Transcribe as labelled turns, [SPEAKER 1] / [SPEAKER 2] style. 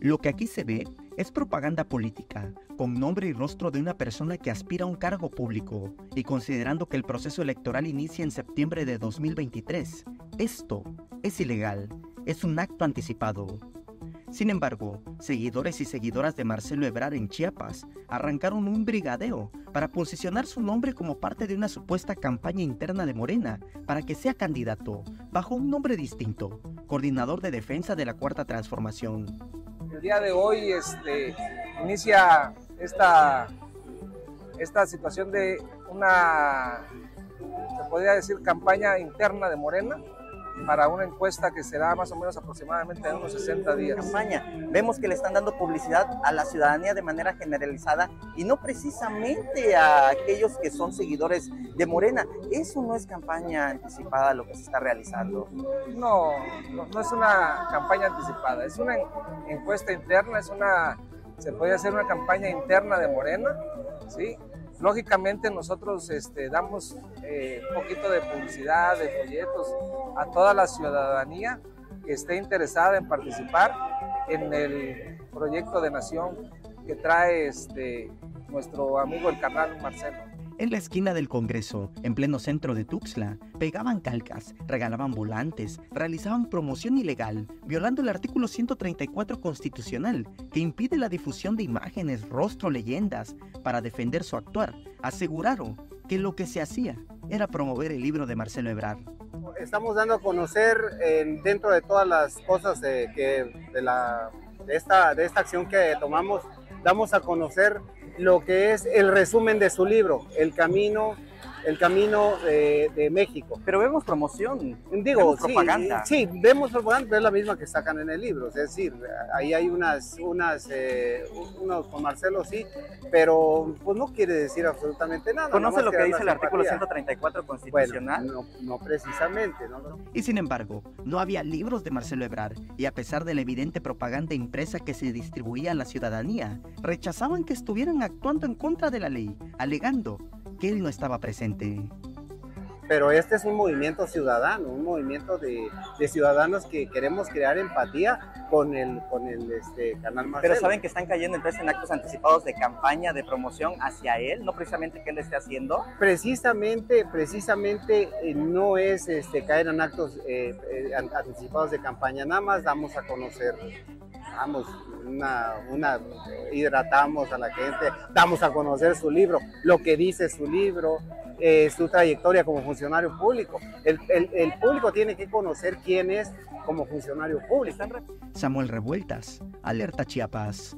[SPEAKER 1] Lo que aquí se ve es propaganda política, con nombre y rostro de una persona que aspira a un cargo público, y considerando que el proceso electoral inicia en septiembre de 2023, esto es ilegal, es un acto anticipado. Sin embargo, seguidores y seguidoras de Marcelo Ebrard en Chiapas arrancaron un brigadeo para posicionar su nombre como parte de una supuesta campaña interna de Morena para que sea candidato, bajo un nombre distinto, coordinador de defensa de la Cuarta Transformación.
[SPEAKER 2] El día de hoy este, inicia esta, esta situación de una, se podría decir, campaña interna de Morena, para una encuesta que será más o menos aproximadamente en unos 60 días.
[SPEAKER 3] Campaña. Vemos que le están dando publicidad a la ciudadanía de manera generalizada y no precisamente a aquellos que son seguidores de Morena. Eso no es campaña anticipada lo que se está realizando.
[SPEAKER 2] No, no, no es una campaña anticipada, es una encuesta interna, es una, se puede hacer una campaña interna de Morena, ¿sí? Lógicamente nosotros este, damos eh, un poquito de publicidad, de folletos a toda la ciudadanía que esté interesada en participar en el proyecto de nación que trae este, nuestro amigo el canal Marcelo.
[SPEAKER 1] En la esquina del Congreso, en pleno centro de Tuxtla, pegaban calcas, regalaban volantes, realizaban promoción ilegal, violando el artículo 134 constitucional, que impide la difusión de imágenes, rostro, leyendas, para defender su actuar. Aseguraron que lo que se hacía era promover el libro de Marcelo Ebrard.
[SPEAKER 4] Estamos dando a conocer dentro de todas las cosas de, que, de, la, de, esta, de esta acción que tomamos, damos a conocer lo que es el resumen de su libro, El Camino el camino de, de, México.
[SPEAKER 3] Pero vemos promoción,
[SPEAKER 4] digo,
[SPEAKER 3] vemos propaganda.
[SPEAKER 4] Sí, vemos propaganda, es la misma que sacan en el libro, es decir, ahí hay unas, unas, eh, unos con Marcelo sí, pero pues no quiere decir absolutamente nada.
[SPEAKER 3] ¿Conoce lo que dice el artículo 134 constitucional?
[SPEAKER 4] Bueno, no, no precisamente, ¿no?
[SPEAKER 1] Y sin embargo, no había libros de Marcelo Ebrard, y a pesar de la evidente propaganda impresa que se distribuía a la ciudadanía, rechazaban que estuvieran actuando en contra de la ley, alegando que él no estaba presente.
[SPEAKER 4] Pero este es un movimiento ciudadano, un movimiento de, de ciudadanos que queremos crear empatía con el, con el este, canal Marcelo.
[SPEAKER 3] Pero saben que están cayendo entonces en actos anticipados de campaña, de promoción hacia él, no precisamente que él esté haciendo.
[SPEAKER 4] Precisamente, precisamente eh, no es este, caer en actos eh, eh, anticipados de campaña, nada más damos a conocer damos una, una, hidratamos a la gente, damos a conocer su libro, lo que dice su libro, eh, su trayectoria como funcionario público. El, el, público tiene que conocer quién es como funcionario público.
[SPEAKER 1] Samuel Revueltas, Alerta Chiapas.